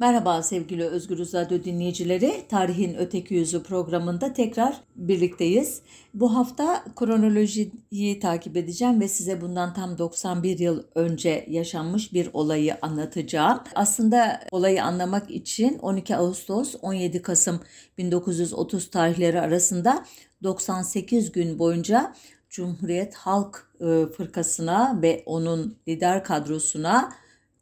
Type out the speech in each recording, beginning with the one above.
Merhaba sevgili Özgür Radyo dinleyicileri. Tarihin Öteki Yüzü programında tekrar birlikteyiz. Bu hafta kronolojiyi takip edeceğim ve size bundan tam 91 yıl önce yaşanmış bir olayı anlatacağım. Aslında olayı anlamak için 12 Ağustos 17 Kasım 1930 tarihleri arasında 98 gün boyunca Cumhuriyet Halk e, Fırkası'na ve onun lider kadrosuna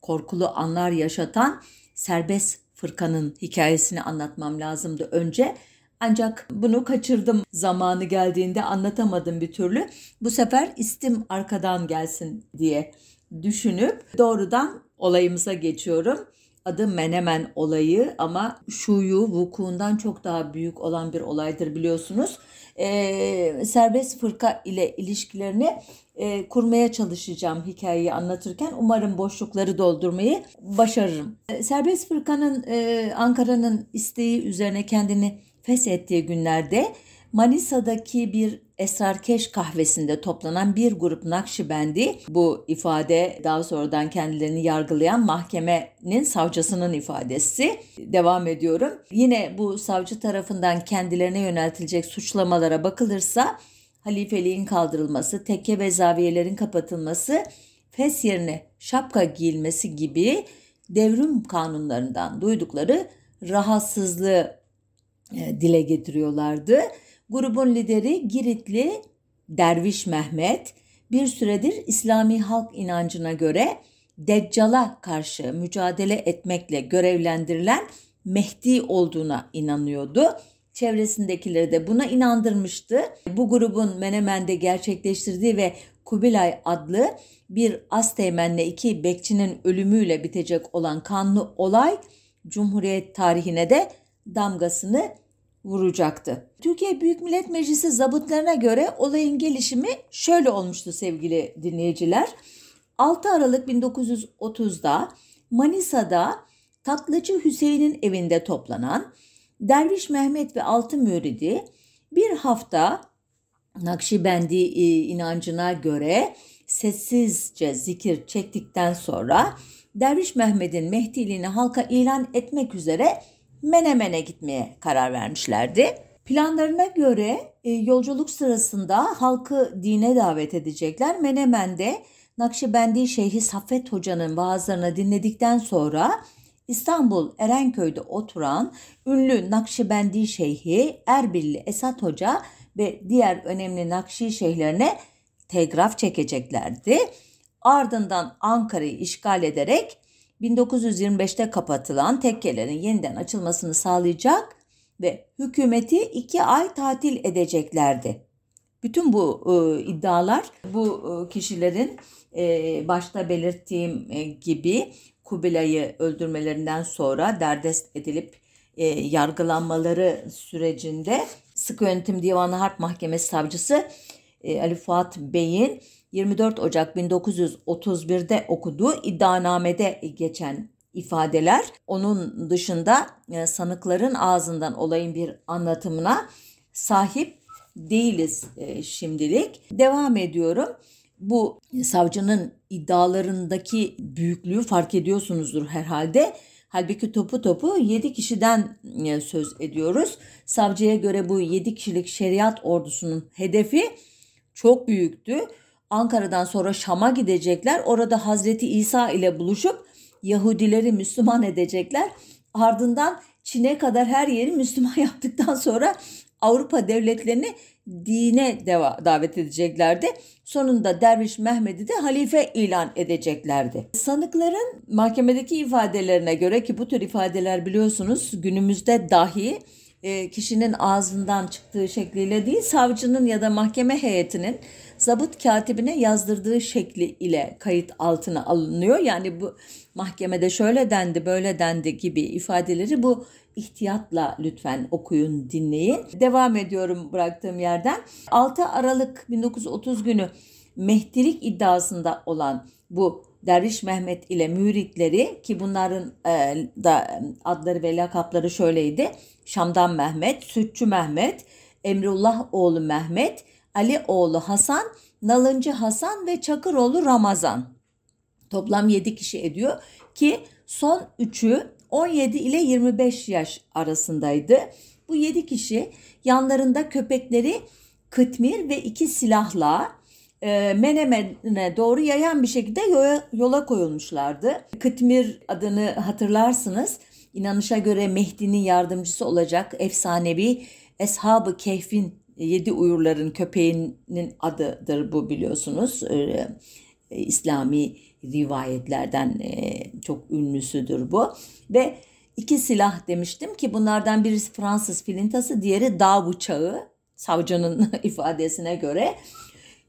korkulu anlar yaşatan serbest fırkanın hikayesini anlatmam lazımdı önce. Ancak bunu kaçırdım zamanı geldiğinde anlatamadım bir türlü. Bu sefer istim arkadan gelsin diye düşünüp doğrudan olayımıza geçiyorum. Adı Menemen olayı ama şuyu vukuundan çok daha büyük olan bir olaydır biliyorsunuz. Ee, serbest fırka ile ilişkilerini e, kurmaya çalışacağım hikayeyi anlatırken. Umarım boşlukları doldurmayı başarırım. E, serbest fırkanın e, Ankara'nın isteği üzerine kendini feshettiği günlerde Manisa'daki bir Esrarkeş kahvesinde toplanan bir grup Nakşibendi bu ifade daha sonradan kendilerini yargılayan mahkemenin savcısının ifadesi. Devam ediyorum. Yine bu savcı tarafından kendilerine yöneltilecek suçlamalara bakılırsa halifeliğin kaldırılması, tekke ve zaviyelerin kapatılması, fes yerine şapka giyilmesi gibi devrim kanunlarından duydukları rahatsızlığı e, dile getiriyorlardı. Grubun lideri Giritli Derviş Mehmet bir süredir İslami halk inancına göre Deccal'a karşı mücadele etmekle görevlendirilen Mehdi olduğuna inanıyordu. Çevresindekileri de buna inandırmıştı. Bu grubun Menemen'de gerçekleştirdiği ve Kubilay adlı bir Asteğmen'le iki bekçinin ölümüyle bitecek olan kanlı olay Cumhuriyet tarihine de damgasını vuracaktı. Türkiye Büyük Millet Meclisi zabıtlarına göre olayın gelişimi şöyle olmuştu sevgili dinleyiciler. 6 Aralık 1930'da Manisa'da Tatlıcı Hüseyin'in evinde toplanan Derviş Mehmet ve altı müridi bir hafta Nakşibendi e, inancına göre sessizce zikir çektikten sonra Derviş Mehmet'in Mehdiliğini halka ilan etmek üzere Menemen'e gitmeye karar vermişlerdi. Planlarına göre e, yolculuk sırasında halkı dine davet edecekler. Menemen'de Nakşibendi Şeyhi Saffet Hoca'nın vaazlarını dinledikten sonra İstanbul Erenköy'de oturan ünlü Nakşibendi Şeyhi Erbilli Esat Hoca ve diğer önemli Nakşi şeyhlerine telgraf çekeceklerdi. Ardından Ankara'yı işgal ederek 1925'te kapatılan tekkelerin yeniden açılmasını sağlayacak ve hükümeti iki ay tatil edeceklerdi. Bütün bu e, iddialar bu e, kişilerin e, başta belirttiğim e, gibi Kubilay'ı öldürmelerinden sonra derdest edilip e, yargılanmaları sürecinde Sıkı Yönetim Divanı Harp Mahkemesi Savcısı e, Ali Fuat Bey'in 24 Ocak 1931'de okuduğu iddianamede geçen ifadeler onun dışında e, sanıkların ağzından olayın bir anlatımına sahip değiliz e, şimdilik. Devam ediyorum. Bu savcının iddialarındaki büyüklüğü fark ediyorsunuzdur herhalde. Halbuki topu topu 7 kişiden e, söz ediyoruz. Savcıya göre bu 7 kişilik şeriat ordusunun hedefi çok büyüktü. Ankara'dan sonra Şam'a gidecekler. Orada Hazreti İsa ile buluşup Yahudileri Müslüman edecekler. Ardından Çin'e kadar her yeri Müslüman yaptıktan sonra Avrupa devletlerini dine davet edeceklerdi. Sonunda Derviş Mehmet'i de halife ilan edeceklerdi. Sanıkların mahkemedeki ifadelerine göre ki bu tür ifadeler biliyorsunuz günümüzde dahi e, kişinin ağzından çıktığı şekliyle değil savcının ya da mahkeme heyetinin zabıt katibine yazdırdığı şekli ile kayıt altına alınıyor. Yani bu mahkemede şöyle dendi böyle dendi gibi ifadeleri bu ihtiyatla lütfen okuyun dinleyin. Devam ediyorum bıraktığım yerden. 6 Aralık 1930 günü Mehdilik iddiasında olan bu Derviş Mehmet ile müritleri ki bunların e, da adları ve lakapları şöyleydi. Şam'dan Mehmet, Sütçü Mehmet, Emrullah oğlu Mehmet, Ali oğlu Hasan, Nalıncı Hasan ve Çakıroğlu Ramazan. Toplam 7 kişi ediyor ki son üçü 17 ile 25 yaş arasındaydı. Bu 7 kişi yanlarında köpekleri kıtmir ve iki silahla e, Menemen'e doğru yayan bir şekilde yola, yola koyulmuşlardı. Kıtmir adını hatırlarsınız. İnanışa göre Mehdi'nin yardımcısı olacak efsanevi Eshab-ı Kehf'in yedi uyurların köpeğinin adıdır bu biliyorsunuz. Ee, İslami rivayetlerden e, çok ünlüsüdür bu. Ve iki silah demiştim ki bunlardan birisi Fransız filintası, diğeri dağ bıçağı. Savcının ifadesine göre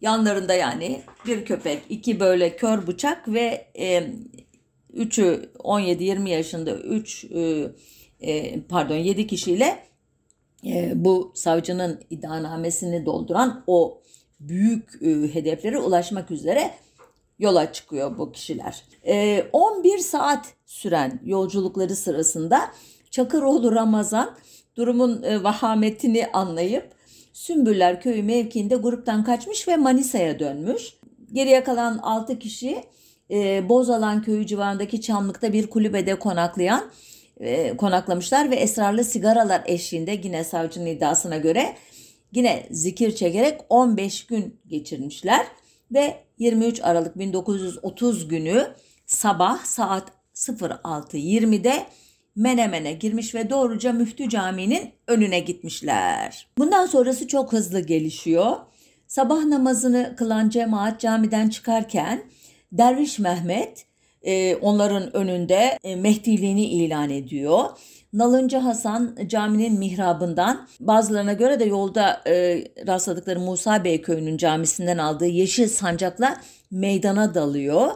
yanlarında yani bir köpek, iki böyle kör bıçak ve e, üçü 17-20 yaşında üç e, e, pardon 7 kişiyle e, bu savcının iddianamesini dolduran o büyük e, hedeflere ulaşmak üzere yola çıkıyor bu kişiler. E, 11 saat süren yolculukları sırasında Çakıroğlu Ramazan durumun e, vahametini anlayıp Sümbüller Köyü mevkiinde gruptan kaçmış ve Manisa'ya dönmüş. Geriye kalan 6 kişi e, Bozalan Köyü civarındaki Çamlık'ta bir kulübede konaklayan konaklamışlar ve esrarlı sigaralar eşliğinde yine savcının iddiasına göre yine zikir çekerek 15 gün geçirmişler ve 23 Aralık 1930 günü sabah saat 06.20'de Menemen'e girmiş ve doğruca Müftü Camii'nin önüne gitmişler. Bundan sonrası çok hızlı gelişiyor. Sabah namazını kılan cemaat camiden çıkarken Derviş Mehmet onların önünde e, Mehdiliğini ilan ediyor. Nalıncı Hasan caminin mihrabından bazılarına göre de yolda e, rastladıkları Musa Bey köyünün camisinden aldığı yeşil sancakla meydana dalıyor.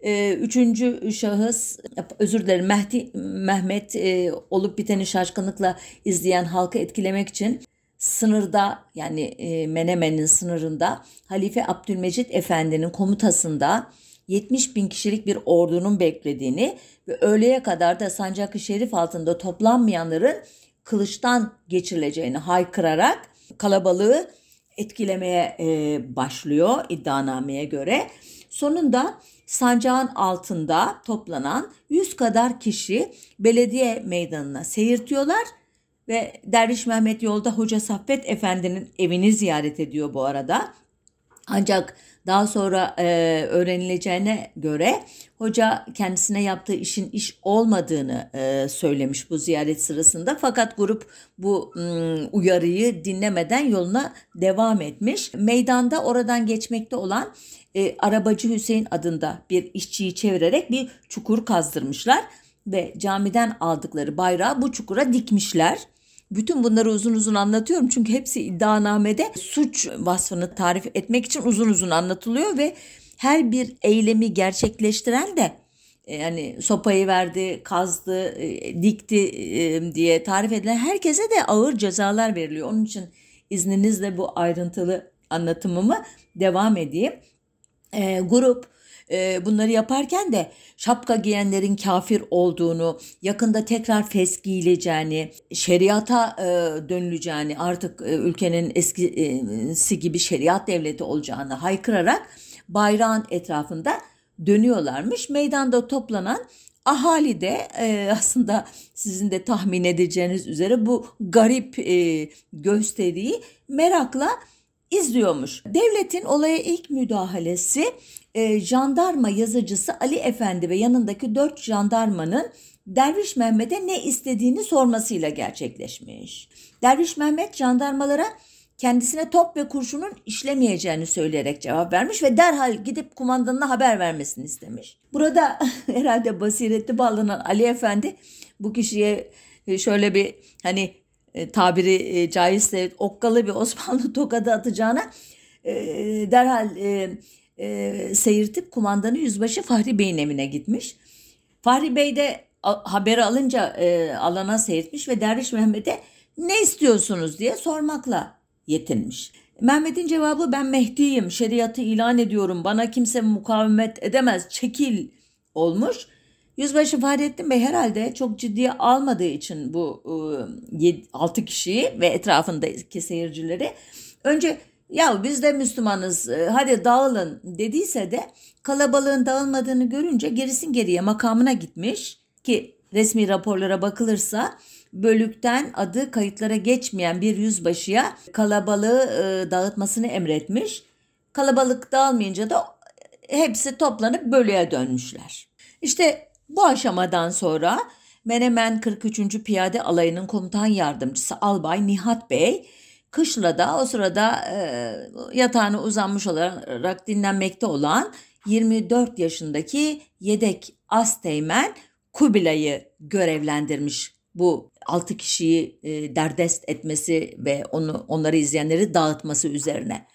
E, üçüncü şahıs özür dilerim Mehdi, Mehmet e, olup biteni şaşkınlıkla izleyen halkı etkilemek için sınırda yani e, Menemen'in sınırında Halife Abdülmecit Efendi'nin komutasında 70 bin kişilik bir ordunun beklediğini ve öğleye kadar da Sancak-ı Şerif altında toplanmayanların kılıçtan geçirileceğini haykırarak kalabalığı etkilemeye e, başlıyor iddianameye göre. Sonunda sancağın altında toplanan 100 kadar kişi belediye meydanına seyirtiyorlar ve Derviş Mehmet yolda Hoca Saffet Efendi'nin evini ziyaret ediyor bu arada. Ancak daha sonra e, öğrenileceğine göre hoca kendisine yaptığı işin iş olmadığını e, söylemiş bu ziyaret sırasında. Fakat grup bu m, uyarıyı dinlemeden yoluna devam etmiş. Meydanda oradan geçmekte olan e, arabacı Hüseyin adında bir işçiyi çevirerek bir çukur kazdırmışlar ve camiden aldıkları bayrağı bu çukura dikmişler. Bütün bunları uzun uzun anlatıyorum çünkü hepsi iddianamede suç vasfını tarif etmek için uzun uzun anlatılıyor ve her bir eylemi gerçekleştiren de e, yani sopayı verdi, kazdı, e, dikti e, diye tarif edilen herkese de ağır cezalar veriliyor. Onun için izninizle bu ayrıntılı anlatımımı devam edeyim. E, grup bunları yaparken de şapka giyenlerin kafir olduğunu, yakında tekrar fes giyileceğini, şeriata e, dönüleceğini, artık e, ülkenin eskisi gibi şeriat devleti olacağını haykırarak bayrağın etrafında dönüyorlarmış. Meydanda toplanan ahali de aslında sizin de tahmin edeceğiniz üzere bu garip gösteriyi merakla izliyormuş. Devletin olaya ilk müdahalesi e, jandarma yazıcısı Ali Efendi ve yanındaki dört jandarmanın Derviş Mehmet'e ne istediğini sormasıyla gerçekleşmiş. Derviş Mehmet jandarmalara kendisine top ve kurşunun işlemeyeceğini söyleyerek cevap vermiş ve derhal gidip kumandanına haber vermesini istemiş. Burada herhalde basiretli bağlanan Ali Efendi bu kişiye e, şöyle bir hani e, tabiri e, caizse okkalı bir Osmanlı tokadı atacağına derhal e, seyirtip kumandanı yüzbaşı Fahri Bey'in evine gitmiş. Fahri Bey de a, haberi alınca e, alana seyirtmiş ve Derviş Mehmet'e ne istiyorsunuz diye sormakla yetinmiş. Mehmet'in cevabı ben Mehdi'yim, şeriatı ilan ediyorum, bana kimse mukavemet edemez, çekil olmuş. Yüzbaşı Fahrettin Bey herhalde çok ciddiye almadığı için bu e, 6 kişiyi ve etrafındaki seyircileri önce ya biz de Müslümanız e, hadi dağılın dediyse de kalabalığın dağılmadığını görünce gerisin geriye makamına gitmiş ki resmi raporlara bakılırsa bölükten adı kayıtlara geçmeyen bir yüzbaşıya kalabalığı e, dağıtmasını emretmiş. Kalabalık dağılmayınca da hepsi toplanıp bölüye dönmüşler. İşte bu aşamadan sonra Menemen 43. Piyade Alayı'nın komutan yardımcısı Albay Nihat Bey Kışla'da o sırada e, yatağına uzanmış olarak dinlenmekte olan 24 yaşındaki yedek Asteğmen Kubilay'ı görevlendirmiş bu 6 kişiyi e, derdest etmesi ve onu onları izleyenleri dağıtması üzerine.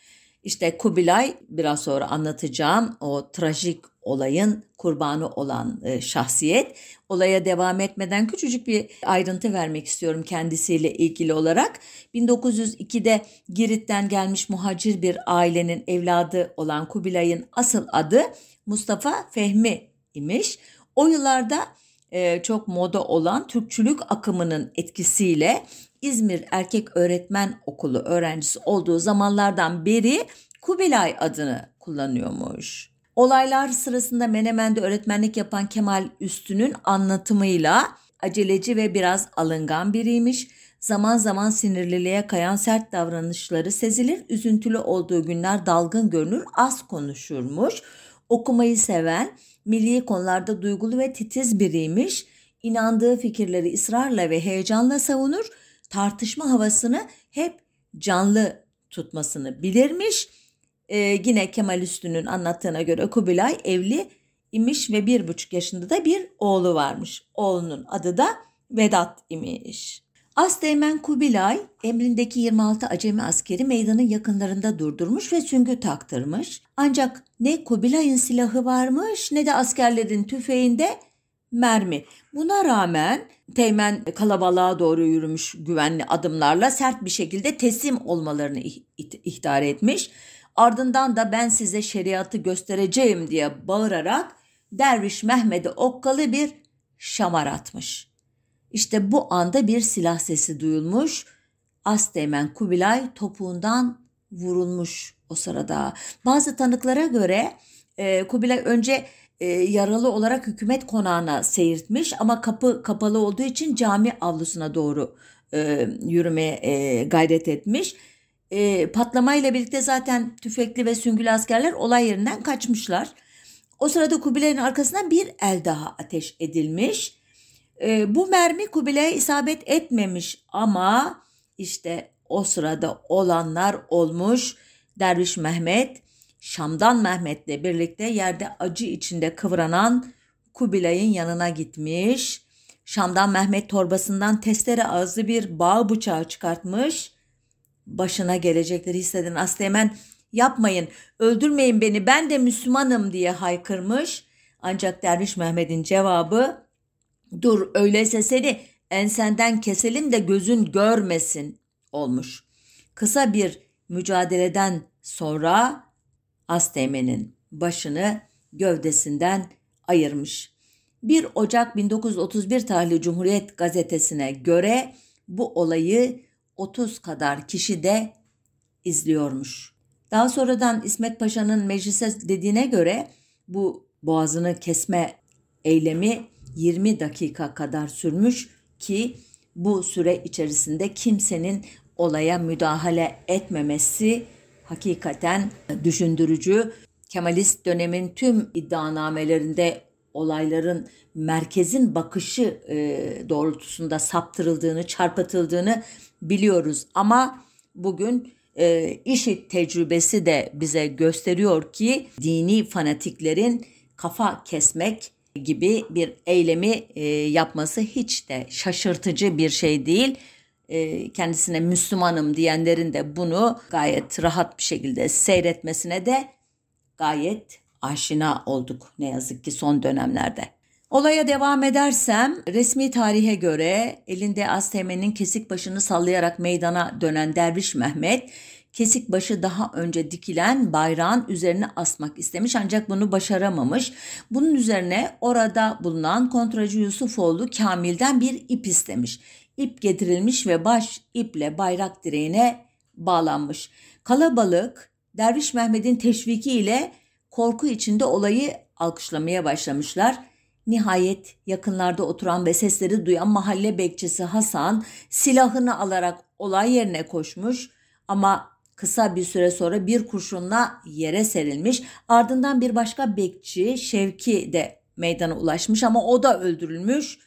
İşte Kubilay biraz sonra anlatacağım o trajik olayın kurbanı olan e, şahsiyet. Olaya devam etmeden küçücük bir ayrıntı vermek istiyorum kendisiyle ilgili olarak. 1902'de Girit'ten gelmiş muhacir bir ailenin evladı olan Kubilay'ın asıl adı Mustafa Fehmi imiş. O yıllarda e, çok moda olan Türkçülük akımının etkisiyle İzmir Erkek Öğretmen Okulu öğrencisi olduğu zamanlardan beri Kubilay adını kullanıyormuş. Olaylar sırasında Menemen'de öğretmenlik yapan Kemal Üstü'nün anlatımıyla aceleci ve biraz alıngan biriymiş. Zaman zaman sinirliliğe kayan sert davranışları sezilir. Üzüntülü olduğu günler dalgın görünür, az konuşurmuş. Okumayı seven, milli konularda duygulu ve titiz biriymiş. İnandığı fikirleri ısrarla ve heyecanla savunur. Tartışma havasını hep canlı tutmasını bilirmiş ee, yine Kemal Üstün'ün anlattığına göre Kubilay evli imiş ve bir buçuk yaşında da bir oğlu varmış. Oğlunun adı da Vedat imiş. Asteğmen Kubilay emrindeki 26 acemi askeri meydanın yakınlarında durdurmuş ve süngü taktırmış. Ancak ne Kubilay'ın silahı varmış ne de askerlerin tüfeğinde mermi. Buna rağmen Teğmen kalabalığa doğru yürümüş güvenli adımlarla sert bir şekilde teslim olmalarını ihtar etmiş. Ardından da ben size şeriatı göstereceğim diye bağırarak Derviş Mehmet'e okkalı bir şamar atmış. İşte bu anda bir silah sesi duyulmuş. Asteğmen Kubilay topuğundan vurulmuş o sırada. Bazı tanıklara göre e, Kubilay önce e, yaralı olarak hükümet konağına seyirtmiş ama kapı kapalı olduğu için cami avlusuna doğru e, yürümeye e, gayret etmiş e, patlamayla birlikte zaten tüfekli ve süngülü askerler olay yerinden kaçmışlar. O sırada Kubilay'ın arkasından bir el daha ateş edilmiş. E, bu mermi Kubilay'a isabet etmemiş ama işte o sırada olanlar olmuş. Derviş Mehmet, Şam'dan Mehmet'le birlikte yerde acı içinde kıvranan Kubilay'ın yanına gitmiş. Şam'dan Mehmet torbasından testere ağzı bir bağ bıçağı çıkartmış başına gelecekleri hisseden Asteğmen yapmayın öldürmeyin beni ben de Müslümanım diye haykırmış. Ancak Derviş Mehmet'in cevabı dur öyleyse seni ensenden keselim de gözün görmesin olmuş. Kısa bir mücadeleden sonra Asteğmen'in başını gövdesinden ayırmış. 1 Ocak 1931 tarihli Cumhuriyet gazetesine göre bu olayı 30 kadar kişi de izliyormuş. Daha sonradan İsmet Paşa'nın meclise dediğine göre bu boğazını kesme eylemi 20 dakika kadar sürmüş ki bu süre içerisinde kimsenin olaya müdahale etmemesi hakikaten düşündürücü. Kemalist dönemin tüm iddianamelerinde olayların merkezin bakışı doğrultusunda saptırıldığını, çarpıtıldığını biliyoruz ama bugün e, işit tecrübesi de bize gösteriyor ki dini fanatiklerin kafa kesmek gibi bir eylemi e, yapması hiç de şaşırtıcı bir şey değil. E, kendisine Müslümanım diyenlerin de bunu gayet rahat bir şekilde seyretmesine de gayet aşina olduk ne yazık ki son dönemlerde. Olaya devam edersem resmi tarihe göre elinde Asteğmen'in kesik başını sallayarak meydana dönen Derviş Mehmet kesik başı daha önce dikilen bayrağın üzerine asmak istemiş ancak bunu başaramamış. Bunun üzerine orada bulunan kontracı Yusufoğlu Kamil'den bir ip istemiş. İp getirilmiş ve baş iple bayrak direğine bağlanmış. Kalabalık Derviş Mehmet'in teşviki ile korku içinde olayı alkışlamaya başlamışlar Nihayet yakınlarda oturan ve sesleri duyan mahalle bekçisi Hasan silahını alarak olay yerine koşmuş ama kısa bir süre sonra bir kurşunla yere serilmiş. Ardından bir başka bekçi Şevki de meydana ulaşmış ama o da öldürülmüş.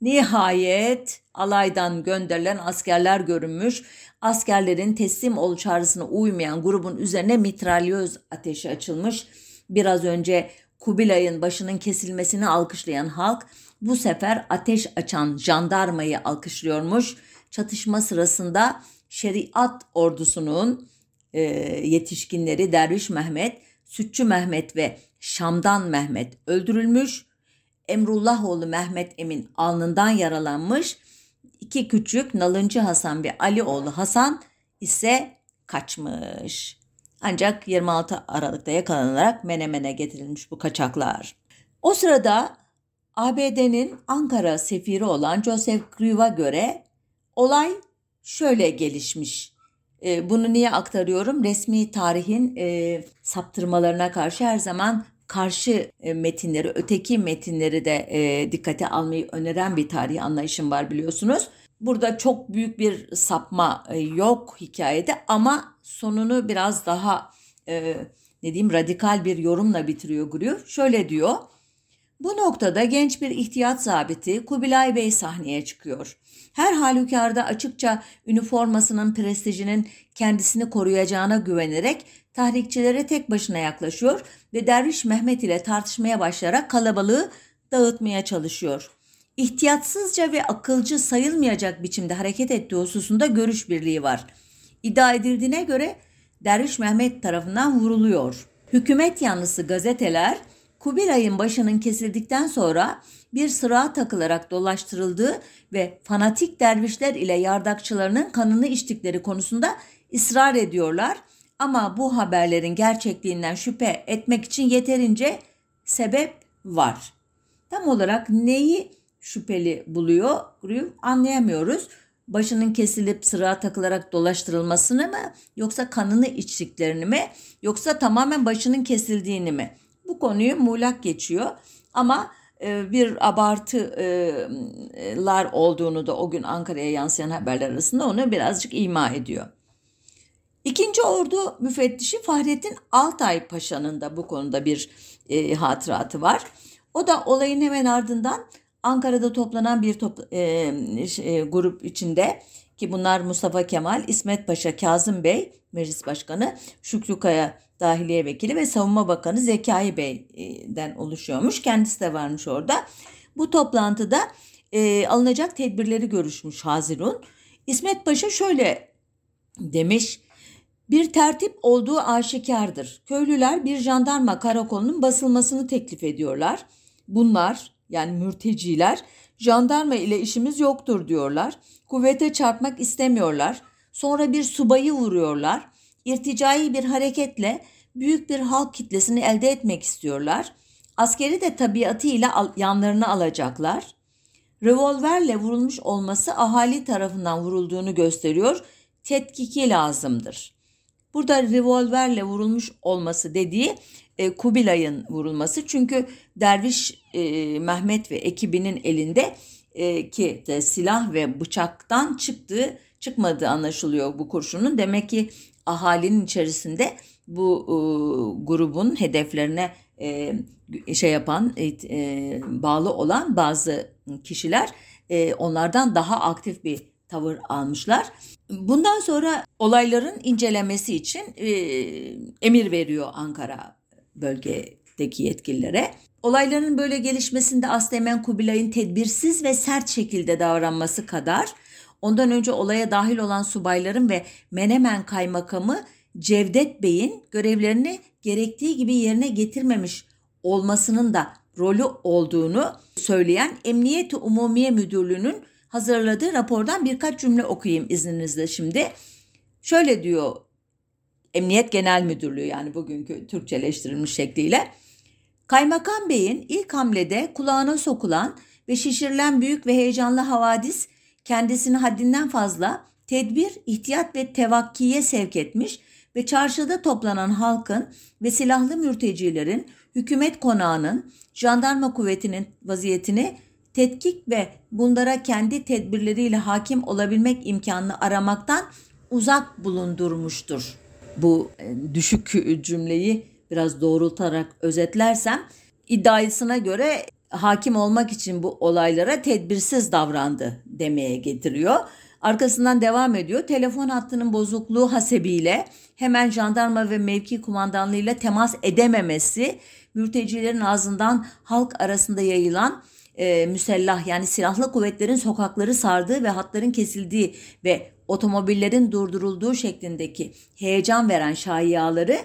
Nihayet alaydan gönderilen askerler görünmüş. Askerlerin teslim ol çağrısına uymayan grubun üzerine mitralyöz ateşi açılmış. Biraz önce Kubilay'ın başının kesilmesini alkışlayan halk bu sefer ateş açan jandarmayı alkışlıyormuş. Çatışma sırasında şeriat ordusunun e, yetişkinleri Derviş Mehmet, Sütçü Mehmet ve Şam'dan Mehmet öldürülmüş. Emrullahoğlu Mehmet Emin alnından yaralanmış. İki küçük Nalıncı Hasan ve Alioğlu Hasan ise kaçmış. Ancak 26 Aralık'ta yakalanarak Menemen'e getirilmiş bu kaçaklar. O sırada ABD'nin Ankara sefiri olan Joseph Grew'a göre olay şöyle gelişmiş. E, bunu niye aktarıyorum? Resmi tarihin e, saptırmalarına karşı her zaman karşı e, metinleri, öteki metinleri de e, dikkate almayı öneren bir tarih anlayışım var biliyorsunuz. Burada çok büyük bir sapma e, yok hikayede ama sonunu biraz daha e, ne diyeyim radikal bir yorumla bitiriyor Guryev. Şöyle diyor. Bu noktada genç bir ihtiyat zabiti Kubilay Bey sahneye çıkıyor. Her halükarda açıkça üniformasının prestijinin kendisini koruyacağına güvenerek tahrikçilere tek başına yaklaşıyor ve Derviş Mehmet ile tartışmaya başlayarak kalabalığı dağıtmaya çalışıyor. İhtiyatsızca ve akılcı sayılmayacak biçimde hareket ettiği hususunda görüş birliği var. İddia edildiğine göre Derviş Mehmet tarafından vuruluyor. Hükümet yanlısı gazeteler Kubilay'ın başının kesildikten sonra bir sıra takılarak dolaştırıldığı ve fanatik dervişler ile yardakçılarının kanını içtikleri konusunda ısrar ediyorlar. Ama bu haberlerin gerçekliğinden şüphe etmek için yeterince sebep var. Tam olarak neyi şüpheli buluyor anlayamıyoruz. Başının kesilip sıra takılarak dolaştırılmasını mı yoksa kanını içtiklerini mi yoksa tamamen başının kesildiğini mi? Bu konuyu muğlak geçiyor ama e, bir abartılar olduğunu da o gün Ankara'ya yansıyan haberler arasında onu birazcık ima ediyor. İkinci ordu müfettişi Fahrettin Altay Paşa'nın da bu konuda bir e, hatıratı var. O da olayın hemen ardından Ankara'da toplanan bir top, e, e, grup içinde ki bunlar Mustafa Kemal, İsmet Paşa, Kazım Bey, Meclis Başkanı, Şükrü Kaya Dahiliye Vekili ve Savunma Bakanı Zekai Bey'den oluşuyormuş. Kendisi de varmış orada. Bu toplantıda e, alınacak tedbirleri görüşmüş Hazirun. İsmet Paşa şöyle demiş. Bir tertip olduğu aşikardır. Köylüler bir jandarma karakolunun basılmasını teklif ediyorlar. Bunlar yani mürteciler jandarma ile işimiz yoktur diyorlar. Kuvvete çarpmak istemiyorlar. Sonra bir subayı vuruyorlar irticai bir hareketle büyük bir halk kitlesini elde etmek istiyorlar. Askeri de tabiatıyla yanlarına alacaklar. Revolverle vurulmuş olması ahali tarafından vurulduğunu gösteriyor. Tetkiki lazımdır. Burada revolverle vurulmuş olması dediği e, Kubilay'ın vurulması. Çünkü Derviş e, Mehmet ve ekibinin elinde e, ki de silah ve bıçaktan çıktığı çıkmadığı anlaşılıyor bu kurşunun. Demek ki ahalinin içerisinde bu e, grubun hedeflerine e, şey yapan e, e, bağlı olan bazı kişiler e, onlardan daha aktif bir tavır almışlar. Bundan sonra olayların incelemesi için e, emir veriyor Ankara bölgedeki yetkililere. Olayların böyle gelişmesinde Asteğmen Kubilay'ın tedbirsiz ve sert şekilde davranması kadar Ondan önce olaya dahil olan subayların ve Menemen kaymakamı Cevdet Bey'in görevlerini gerektiği gibi yerine getirmemiş olmasının da rolü olduğunu söyleyen Emniyet-i Umumiye Müdürlüğü'nün hazırladığı rapordan birkaç cümle okuyayım izninizle şimdi. Şöyle diyor Emniyet Genel Müdürlüğü yani bugünkü Türkçeleştirilmiş şekliyle. Kaymakam Bey'in ilk hamlede kulağına sokulan ve şişirilen büyük ve heyecanlı havadis kendisini haddinden fazla tedbir, ihtiyat ve tevakkiye sevk etmiş ve çarşıda toplanan halkın ve silahlı mürtecilerin hükümet konağının, jandarma kuvvetinin vaziyetini tetkik ve bunlara kendi tedbirleriyle hakim olabilmek imkanını aramaktan uzak bulundurmuştur. Bu e, düşük cümleyi biraz doğrultarak özetlersem iddiasına göre hakim olmak için bu olaylara tedbirsiz davrandı demeye getiriyor. Arkasından devam ediyor. Telefon hattının bozukluğu hasebiyle hemen jandarma ve mevki kumandanlığıyla temas edememesi, mültecilerin ağzından halk arasında yayılan e, müsellah yani silahlı kuvvetlerin sokakları sardığı ve hatların kesildiği ve otomobillerin durdurulduğu şeklindeki heyecan veren şayiaları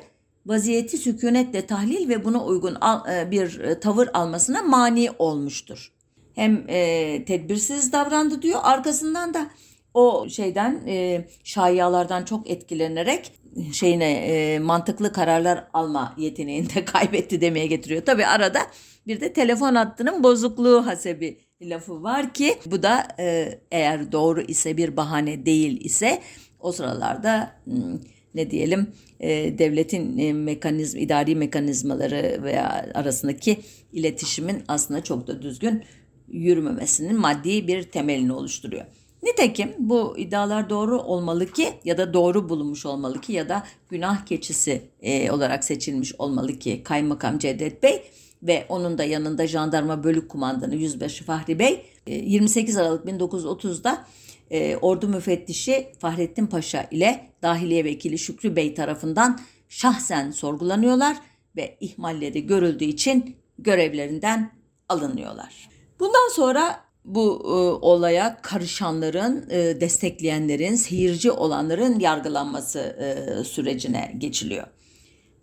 vaziyeti sükunetle tahlil ve buna uygun al, e, bir e, tavır almasına mani olmuştur. Hem e, tedbirsiz davrandı diyor arkasından da o şeyden e, şayialardan çok etkilenerek şeyine e, mantıklı kararlar alma yeteneğini de kaybetti demeye getiriyor. Tabi arada bir de telefon hattının bozukluğu hasebi lafı var ki bu da e, eğer doğru ise bir bahane değil ise o sıralarda hmm, ne diyelim e, devletin e, mekanizm idari mekanizmaları veya arasındaki iletişimin aslında çok da düzgün yürümemesinin maddi bir temelini oluşturuyor. Nitekim bu iddialar doğru olmalı ki ya da doğru bulunmuş olmalı ki ya da günah keçisi e, olarak seçilmiş olmalı ki Kaymakam Cevdet Bey ve onun da yanında jandarma bölük kumandanı Yüzbaşı Fahri Bey 28 e, Aralık 1930'da e, ordu müfettişi Fahrettin Paşa ile Dahiliye Vekili Şükrü Bey tarafından şahsen sorgulanıyorlar ve ihmalleri görüldüğü için görevlerinden alınıyorlar. Bundan sonra bu e, olaya karışanların, e, destekleyenlerin, seyirci olanların yargılanması e, sürecine geçiliyor.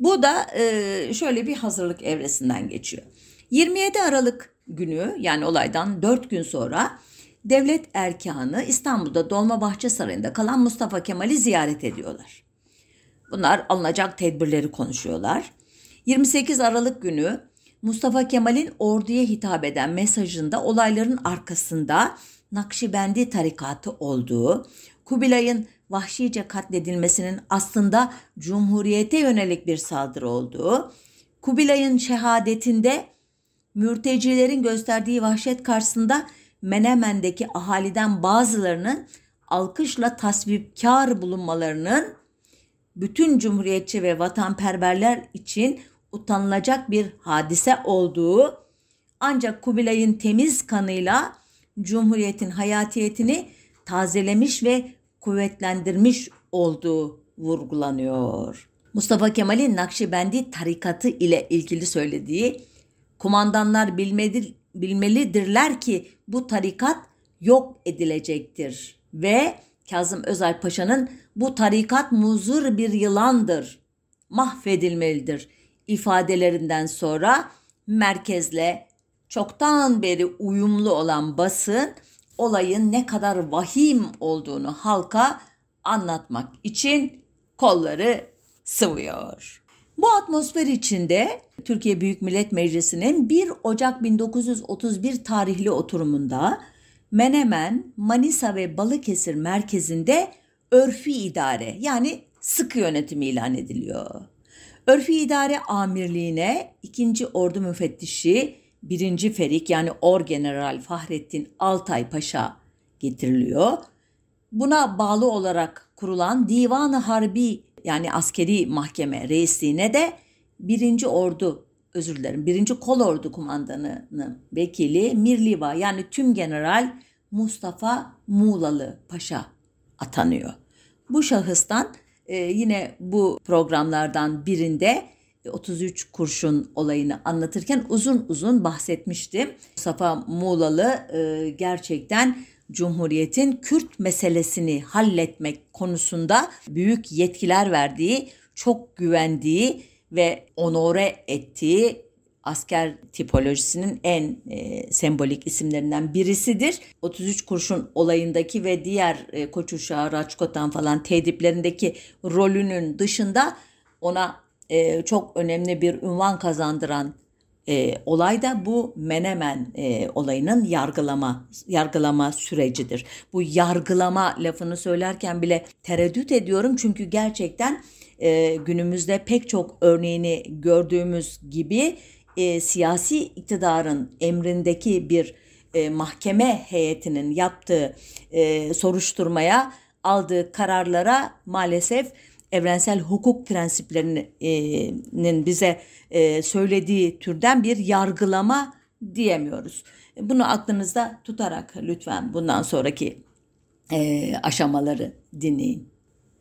Bu da e, şöyle bir hazırlık evresinden geçiyor. 27 Aralık günü yani olaydan 4 gün sonra devlet erkanı İstanbul'da Dolmabahçe Sarayı'nda kalan Mustafa Kemal'i ziyaret ediyorlar. Bunlar alınacak tedbirleri konuşuyorlar. 28 Aralık günü Mustafa Kemal'in orduya hitap eden mesajında olayların arkasında Nakşibendi tarikatı olduğu, Kubilay'ın vahşice katledilmesinin aslında Cumhuriyete yönelik bir saldırı olduğu, Kubilay'ın şehadetinde mürtecilerin gösterdiği vahşet karşısında Menemen'deki ahaliden bazılarının alkışla tasvipkar bulunmalarının bütün cumhuriyetçi ve vatanperverler için utanılacak bir hadise olduğu ancak Kubilay'ın temiz kanıyla Cumhuriyet'in hayatiyetini tazelemiş ve kuvvetlendirmiş olduğu vurgulanıyor. Mustafa Kemal'in Nakşibendi tarikatı ile ilgili söylediği kumandanlar bilmelidir, bilmelidirler ki bu tarikat yok edilecektir ve Kazım Özal Paşa'nın bu tarikat muzur bir yılandır, mahvedilmelidir ifadelerinden sonra merkezle çoktan beri uyumlu olan basın olayın ne kadar vahim olduğunu halka anlatmak için kolları sıvıyor. Bu atmosfer içinde Türkiye Büyük Millet Meclisi'nin 1 Ocak 1931 tarihli oturumunda Menemen, Manisa ve Balıkesir merkezinde örfi idare yani sıkı yönetim ilan ediliyor. Örfi İdare Amirliğine 2. Ordu Müfettişi 1. Ferik yani Orgeneral Fahrettin Altay Paşa getiriliyor. Buna bağlı olarak kurulan Divan-ı Harbi yani askeri mahkeme reisliğine de 1. Ordu özür dilerim 1. Kol Ordu Kumandanı'nın vekili Mirliva yani tüm general Mustafa Muğlalı Paşa atanıyor. Bu şahıstan ee, yine bu programlardan birinde 33 kurşun olayını anlatırken uzun uzun bahsetmiştim. Mustafa Muğlalı e, gerçekten Cumhuriyet'in Kürt meselesini halletmek konusunda büyük yetkiler verdiği, çok güvendiği ve onore ettiği asker tipolojisinin en e, sembolik isimlerinden birisidir. 33 kurşun olayındaki ve diğer e, Koç Uşağı, Raçkotan falan tediplerindeki rolünün dışında ona e, çok önemli bir ünvan kazandıran E, olay da bu Menemen e, olayının yargılama yargılama sürecidir. Bu yargılama lafını söylerken bile tereddüt ediyorum çünkü gerçekten e, günümüzde pek çok örneğini gördüğümüz gibi e, siyasi iktidarın emrindeki bir e, mahkeme heyetinin yaptığı e, soruşturmaya aldığı kararlara maalesef evrensel hukuk prensiplerinin bize e, söylediği türden bir yargılama diyemiyoruz. Bunu aklınızda tutarak lütfen bundan sonraki e, aşamaları dinleyin.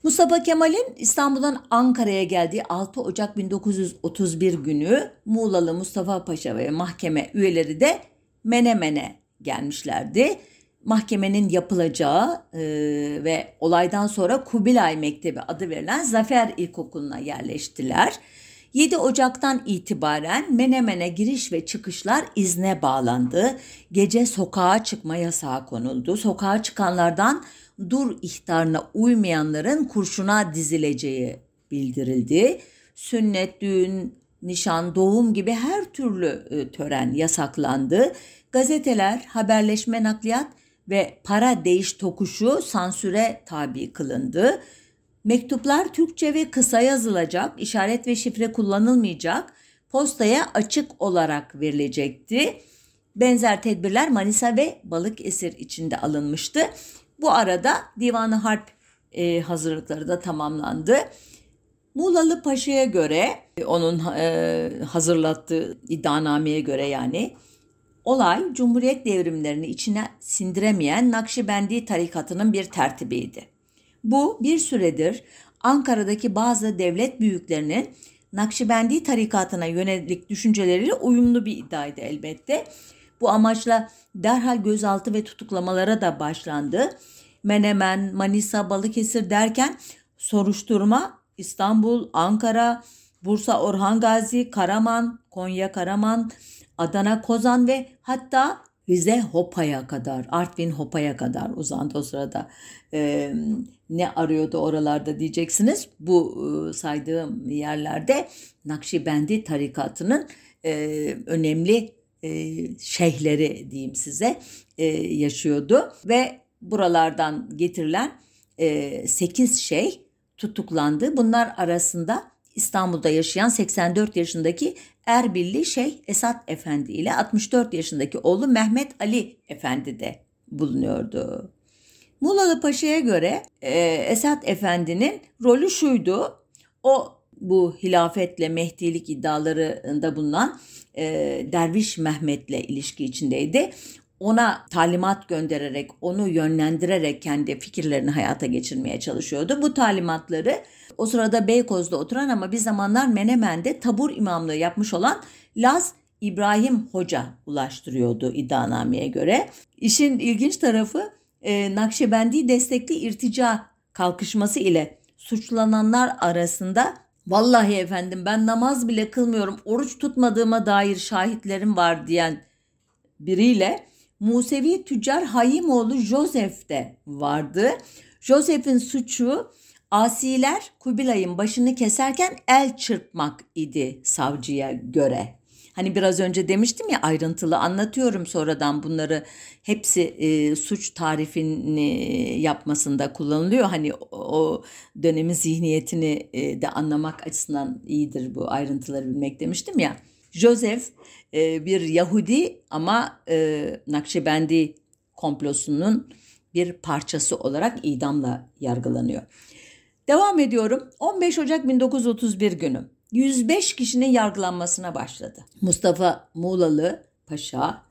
Mustafa Kemal'in İstanbul'dan Ankara'ya geldiği 6 Ocak 1931 günü Muğlalı Mustafa Paşa ve mahkeme üyeleri de Menemen'e gelmişlerdi. Mahkemenin yapılacağı e, ve olaydan sonra Kubilay Mektebi adı verilen Zafer İlkokulu'na yerleştiler. 7 Ocak'tan itibaren Menemen'e giriş ve çıkışlar izne bağlandı. Gece sokağa çıkma yasağı konuldu. Sokağa çıkanlardan dur ihtarına uymayanların kurşuna dizileceği bildirildi. Sünnet, düğün, nişan, doğum gibi her türlü e, tören yasaklandı. Gazeteler, haberleşme, nakliyat ve para değiş tokuşu sansüre tabi kılındı. Mektuplar Türkçe ve kısa yazılacak, işaret ve şifre kullanılmayacak, postaya açık olarak verilecekti. Benzer tedbirler Manisa ve Balıkesir içinde alınmıştı. Bu arada Divanı Harp e, hazırlıkları da tamamlandı. Muğlalı Paşa'ya göre, onun e, hazırlattığı iddianameye göre yani, olay Cumhuriyet devrimlerini içine sindiremeyen Nakşibendi tarikatının bir tertibiydi. Bu bir süredir Ankara'daki bazı devlet büyüklerinin Nakşibendi tarikatına yönelik düşünceleriyle uyumlu bir iddiaydı elbette. Bu amaçla derhal gözaltı ve tutuklamalara da başlandı. Menemen, Manisa, Balıkesir derken soruşturma İstanbul, Ankara, Bursa Orhan Gazi, Karaman, Konya Karaman, Adana Kozan ve hatta Rize Hopa'ya kadar, Artvin Hopa'ya kadar uzandı o sırada. Ee, ne arıyordu oralarda diyeceksiniz. Bu e, saydığım yerlerde Nakşibendi tarikatının e, önemli e, şeyhleri diyeyim size e, yaşıyordu ve buralardan getirilen e, 8 şey tutuklandı. Bunlar arasında İstanbul'da yaşayan 84 yaşındaki Erbilli Şeyh Esat Efendi ile 64 yaşındaki oğlu Mehmet Ali Efendi de bulunuyordu. Muğlalı Paşa'ya göre e, Esat Efendi'nin rolü şuydu. O bu hilafetle mehdilik iddialarında bulunan e, Derviş Mehmet'le ilişki içindeydi. Ona talimat göndererek, onu yönlendirerek kendi fikirlerini hayata geçirmeye çalışıyordu. Bu talimatları o sırada Beykoz'da oturan ama bir zamanlar Menemen'de tabur imamlığı yapmış olan Laz İbrahim Hoca ulaştırıyordu iddianameye göre. İşin ilginç tarafı e, Nakşibendi destekli irtica kalkışması ile suçlananlar arasında vallahi efendim ben namaz bile kılmıyorum oruç tutmadığıma dair şahitlerim var diyen biriyle Musevi tüccar Hayimoğlu Joseph de vardı. Joseph'in suçu asiler Kubilay'ın başını keserken el çırpmak idi savcıya göre. Hani biraz önce demiştim ya ayrıntılı anlatıyorum sonradan bunları hepsi e, suç tarifini yapmasında kullanılıyor. Hani o, dönemin zihniyetini e, de anlamak açısından iyidir bu ayrıntıları bilmek demiştim ya. Joseph e, bir Yahudi ama e, Nakşibendi komplosunun bir parçası olarak idamla yargılanıyor. Devam ediyorum. 15 Ocak 1931 günü 105 kişinin yargılanmasına başladı. Mustafa Muğlalı Paşa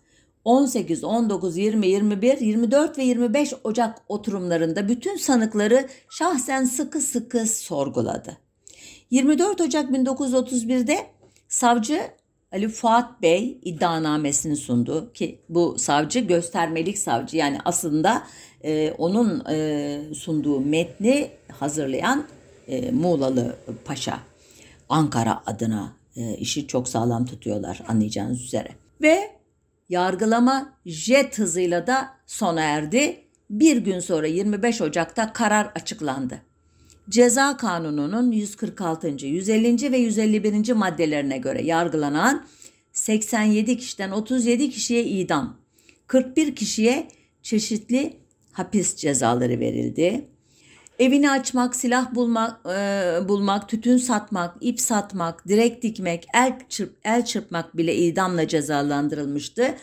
18, 19, 20, 21, 24 ve 25 Ocak oturumlarında bütün sanıkları şahsen sıkı sıkı sorguladı. 24 Ocak 1931'de savcı Ali Fuat Bey iddianamesini sundu ki bu savcı göstermelik savcı yani aslında e, onun e, sunduğu metni hazırlayan e, Muğlalı Paşa. Ankara adına e, işi çok sağlam tutuyorlar anlayacağınız üzere. Ve yargılama jet hızıyla da sona erdi. Bir gün sonra 25 Ocak'ta karar açıklandı. Ceza Kanunu'nun 146. 150. ve 151. maddelerine göre yargılanan 87 kişiden 37 kişiye idam, 41 kişiye çeşitli hapis cezaları verildi. Evini açmak, silah bulmak, e, bulmak, tütün satmak, ip satmak, direk dikmek, el, çırp, el çırpmak bile idamla cezalandırılmıştı.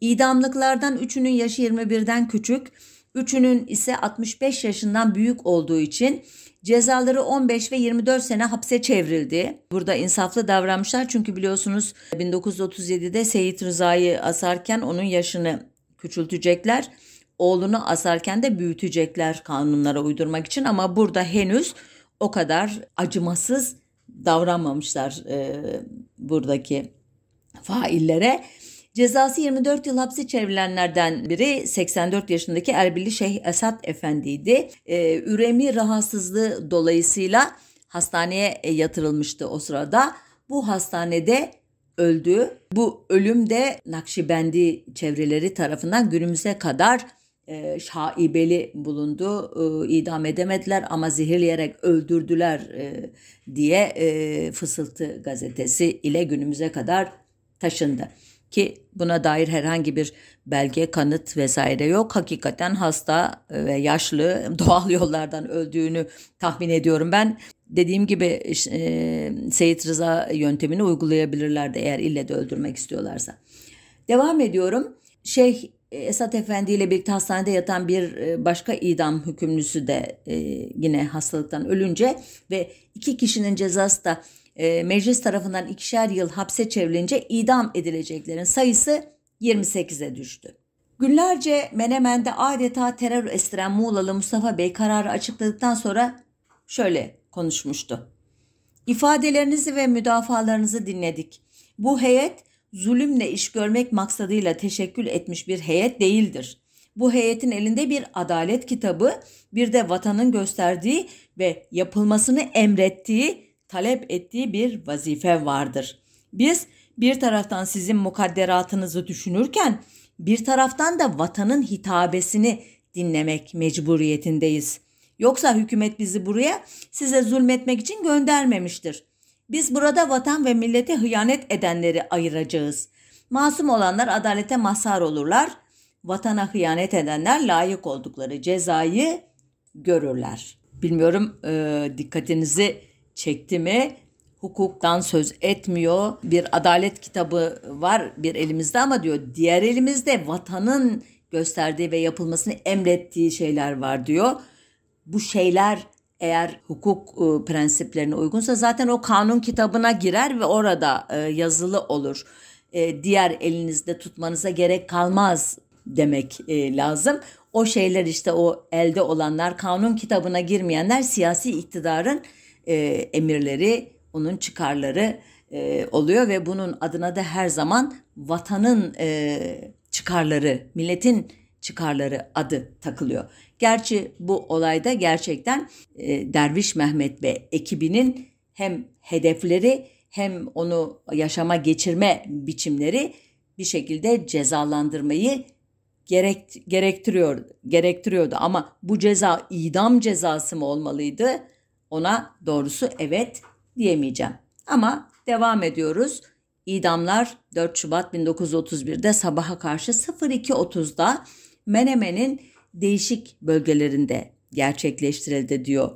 İdamlıklardan üçünün yaşı 21'den küçük, üçünün ise 65 yaşından büyük olduğu için cezaları 15 ve 24 sene hapse çevrildi. Burada insaflı davranmışlar çünkü biliyorsunuz 1937'de Seyit Rıza'yı asarken onun yaşını küçültecekler oğlunu asarken de büyütecekler kanunlara uydurmak için ama burada henüz o kadar acımasız davranmamışlar e, buradaki faillere. Cezası 24 yıl hapse çevrilenlerden biri 84 yaşındaki Erbilli Şeyh Esat Efendi'ydi. Ee, üremi rahatsızlığı dolayısıyla hastaneye yatırılmıştı o sırada. Bu hastanede öldü. Bu ölüm de Nakşibendi çevreleri tarafından günümüze kadar e, şaibeli bulundu. E, idam edemediler ama zehirleyerek öldürdüler e, diye e, Fısıltı gazetesi ile günümüze kadar taşındı. Ki buna dair herhangi bir belge, kanıt vesaire yok. Hakikaten hasta ve yaşlı doğal yollardan öldüğünü tahmin ediyorum ben. Dediğim gibi e, Seyit Rıza yöntemini uygulayabilirlerdi eğer ille de öldürmek istiyorlarsa. Devam ediyorum. Şeyh Esat Efendi ile birlikte hastanede yatan bir e, başka idam hükümlüsü de e, yine hastalıktan ölünce ve iki kişinin cezası da e, meclis tarafından ikişer yıl hapse çevrilince idam edileceklerin sayısı 28'e düştü. Günlerce Menemen'de adeta terör estiren Muğlalı Mustafa Bey kararı açıkladıktan sonra şöyle konuşmuştu. İfadelerinizi ve müdafalarınızı dinledik. Bu heyet zulümle iş görmek maksadıyla teşekkül etmiş bir heyet değildir. Bu heyetin elinde bir adalet kitabı, bir de vatanın gösterdiği ve yapılmasını emrettiği, talep ettiği bir vazife vardır. Biz bir taraftan sizin mukadderatınızı düşünürken bir taraftan da vatanın hitabesini dinlemek mecburiyetindeyiz. Yoksa hükümet bizi buraya size zulmetmek için göndermemiştir. Biz burada vatan ve millete hıyanet edenleri ayıracağız. Masum olanlar adalete mazhar olurlar. Vatana hıyanet edenler layık oldukları cezayı görürler. Bilmiyorum e, dikkatinizi çekti mi? Hukuktan söz etmiyor. Bir adalet kitabı var bir elimizde ama diyor diğer elimizde vatanın gösterdiği ve yapılmasını emrettiği şeyler var diyor. Bu şeyler eğer hukuk e, prensiplerine uygunsa zaten o kanun kitabına girer ve orada e, yazılı olur. E, diğer elinizde tutmanıza gerek kalmaz demek lazım. O şeyler işte o elde olanlar kanun kitabına girmeyenler siyasi iktidarın e, emirleri, onun çıkarları e, oluyor ve bunun adına da her zaman vatanın e, çıkarları, milletin çıkarları adı takılıyor. Gerçi bu olayda gerçekten e, Derviş Mehmet ve ekibinin hem hedefleri hem onu yaşama geçirme biçimleri bir şekilde cezalandırmayı gerekt, gerektiriyor gerektiriyordu ama bu ceza idam cezası mı olmalıydı? Ona doğrusu evet diyemeyeceğim. Ama devam ediyoruz. İdamlar 4 Şubat 1931'de sabaha karşı 02.30'da Menemen'in değişik bölgelerinde gerçekleştirildi diyor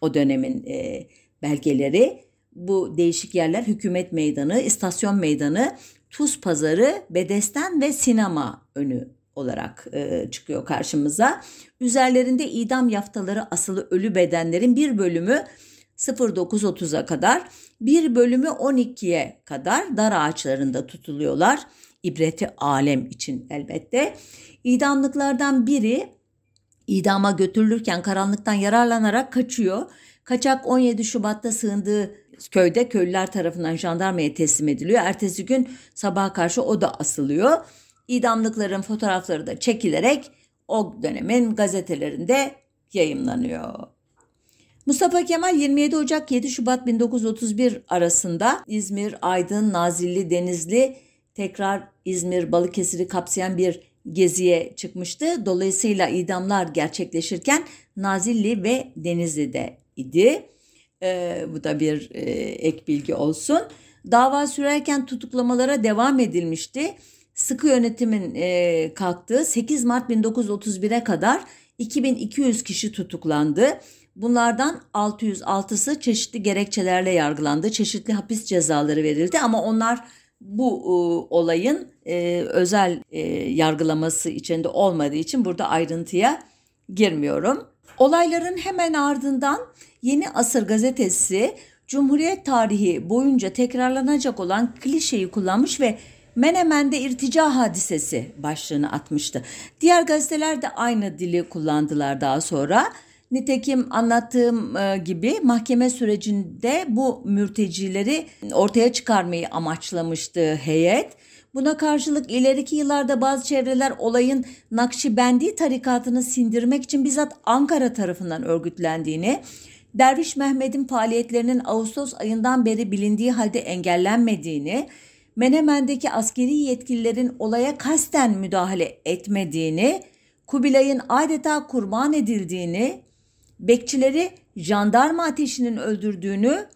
o dönemin e, belgeleri. Bu değişik yerler Hükümet Meydanı, İstasyon Meydanı, Tuz Pazarı, Bedesten ve Sinema önü olarak e, çıkıyor karşımıza. Üzerlerinde idam yaftaları asılı ölü bedenlerin bir bölümü 09.30'a kadar, bir bölümü 12'ye kadar dar ağaçlarında tutuluyorlar. İbreti alem için elbette. İdamlıklardan biri idama götürülürken karanlıktan yararlanarak kaçıyor. Kaçak 17 Şubat'ta sığındığı köyde köylüler tarafından jandarmaya teslim ediliyor. Ertesi gün sabaha karşı o da asılıyor. İdamlıkların fotoğrafları da çekilerek o dönemin gazetelerinde yayımlanıyor. Mustafa Kemal 27 Ocak 7 Şubat 1931 arasında İzmir, Aydın, Nazilli, Denizli tekrar İzmir, Balıkesir'i kapsayan bir geziye çıkmıştı. Dolayısıyla idamlar gerçekleşirken Nazilli ve Denizli'de idi. Ee, bu da bir e, ek bilgi olsun. Dava sürerken tutuklamalara devam edilmişti. Sıkı yönetimin e, kalktığı 8 Mart 1931'e kadar 2200 kişi tutuklandı. Bunlardan 606'sı çeşitli gerekçelerle yargılandı. Çeşitli hapis cezaları verildi ama onlar bu e, olayın e, özel e, yargılaması içinde olmadığı için burada ayrıntıya girmiyorum. Olayların hemen ardından Yeni Asır gazetesi Cumhuriyet tarihi boyunca tekrarlanacak olan klişeyi kullanmış ve Menemen'de irtica hadisesi başlığını atmıştı. Diğer gazeteler de aynı dili kullandılar daha sonra. Nitekim anlattığım e, gibi mahkeme sürecinde bu mürtecileri ortaya çıkarmayı amaçlamıştı heyet. Buna karşılık ileriki yıllarda bazı çevreler olayın Nakşibendi tarikatını sindirmek için bizzat Ankara tarafından örgütlendiğini, Derviş Mehmet'in faaliyetlerinin Ağustos ayından beri bilindiği halde engellenmediğini, Menemen'deki askeri yetkililerin olaya kasten müdahale etmediğini, Kubilay'ın adeta kurban edildiğini, bekçileri jandarma ateşinin öldürdüğünü,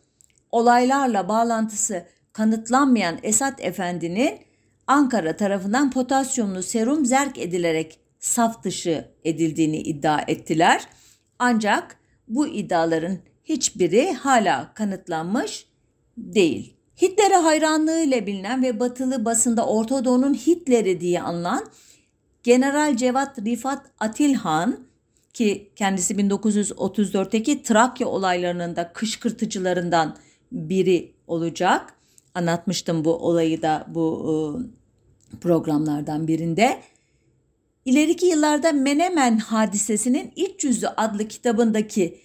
olaylarla bağlantısı kanıtlanmayan Esat Efendi'nin Ankara tarafından potasyumlu serum zerk edilerek saf dışı edildiğini iddia ettiler. Ancak bu iddiaların hiçbiri hala kanıtlanmış değil. Hitler'e hayranlığıyla bilinen ve batılı basında Orta Doğu'nun Hitler'i diye anılan General Cevat Rifat Atilhan ki kendisi 1934'teki Trakya olaylarının da kışkırtıcılarından biri olacak. Anlatmıştım bu olayı da bu e, programlardan birinde. İleriki yıllarda Menemen hadisesinin İç Yüzü adlı kitabındaki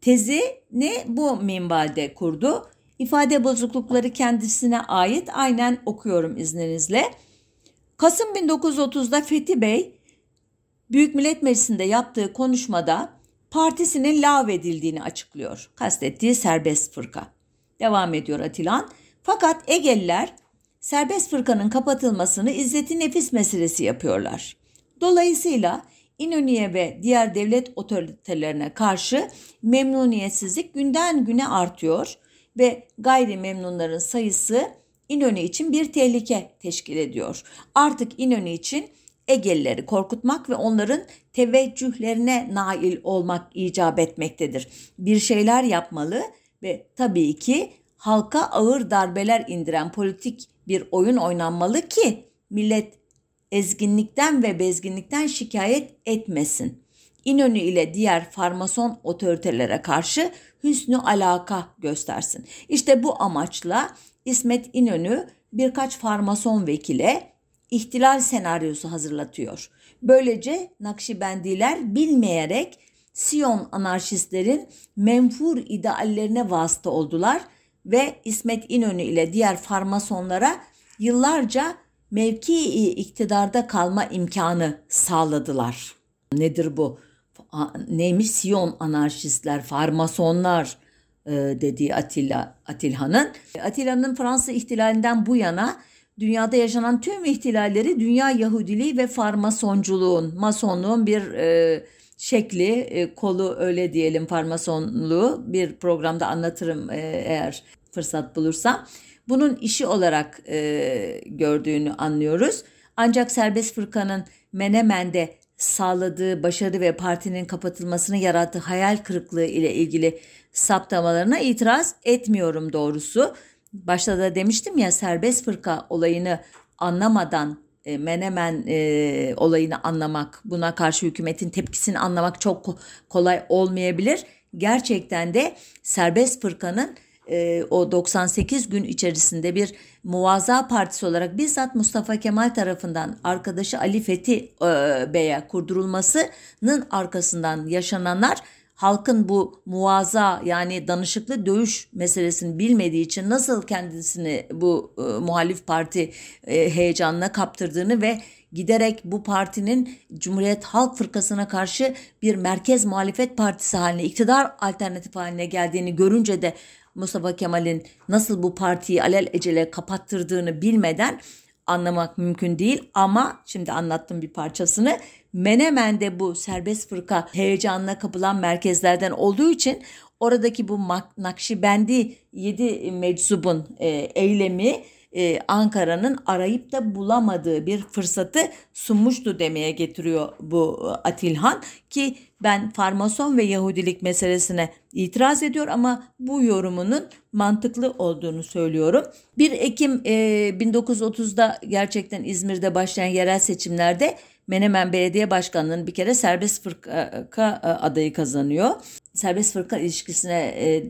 tezi ne bu minvalde kurdu. İfade bozuklukları kendisine ait aynen okuyorum izninizle. Kasım 1930'da Fethi Bey Büyük Millet Meclisi'nde yaptığı konuşmada partisinin lağvedildiğini açıklıyor. Kastettiği serbest fırka. Devam ediyor Atilan. Fakat Egeliler serbest fırkanın kapatılmasını izzeti nefis meselesi yapıyorlar. Dolayısıyla İnönü'ye ve diğer devlet otoritelerine karşı memnuniyetsizlik günden güne artıyor ve gayri memnunların sayısı İnönü için bir tehlike teşkil ediyor. Artık İnönü için Egelileri korkutmak ve onların teveccühlerine nail olmak icap etmektedir. Bir şeyler yapmalı ve tabii ki halka ağır darbeler indiren politik bir oyun oynanmalı ki millet ezginlikten ve bezginlikten şikayet etmesin. İnönü ile diğer farmason otoritelere karşı hüsnü alaka göstersin. İşte bu amaçla İsmet İnönü birkaç farmason vekile ihtilal senaryosu hazırlatıyor. Böylece Nakşibendiler bilmeyerek Siyon anarşistlerin menfur ideallerine vasıta oldular ve İsmet İnönü ile diğer farmasonlara yıllarca mevkii iktidarda kalma imkanı sağladılar. Nedir bu? Neymiş? Siyon anarşistler, farmasonlar e, dediği Atilla Atilhan'ın. Atilla'nın Fransa ihtilalinden bu yana dünyada yaşanan tüm ihtilalleri dünya Yahudiliği ve farmasonculuğun, masonluğun bir e, şekli, e, kolu öyle diyelim farmasonluğu bir programda anlatırım e, eğer fırsat bulursam. Bunun işi olarak e, gördüğünü anlıyoruz. Ancak serbest fırkanın Menemen'de sağladığı başarı ve partinin kapatılmasını yarattığı hayal kırıklığı ile ilgili saptamalarına itiraz etmiyorum doğrusu başta da demiştim ya serbest fırka olayını anlamadan e, Menemen e, olayını anlamak, buna karşı hükümetin tepkisini anlamak çok kolay olmayabilir. Gerçekten de serbest fırkanın e, o 98 gün içerisinde bir muvaza partisi olarak bizzat Mustafa Kemal tarafından arkadaşı Ali Fethi e, Bey'e kurdurulmasının arkasından yaşananlar halkın bu muvaza yani danışıklı dövüş meselesini bilmediği için nasıl kendisini bu e, muhalif parti e, heyecanına kaptırdığını ve giderek bu partinin Cumhuriyet Halk Fırkası'na karşı bir merkez muhalefet partisi haline, iktidar alternatif haline geldiğini görünce de Mustafa Kemal'in nasıl bu partiyi alel ecele kapattırdığını bilmeden anlamak mümkün değil. Ama şimdi anlattım bir parçasını. Menemen'de bu serbest fırka heyecanına kapılan merkezlerden olduğu için oradaki bu Nakşibendi 7 meczubun e, eylemi e, Ankara'nın arayıp da bulamadığı bir fırsatı sunmuştu demeye getiriyor bu e, Atilhan ki ben farmason ve Yahudilik meselesine itiraz ediyor ama bu yorumunun mantıklı olduğunu söylüyorum. 1 Ekim e, 1930'da gerçekten İzmir'de başlayan yerel seçimlerde Menemen Belediye Başkanlığı'nın bir kere serbest fırka e, adayı kazanıyor. Serbest fırka ilişkisine e,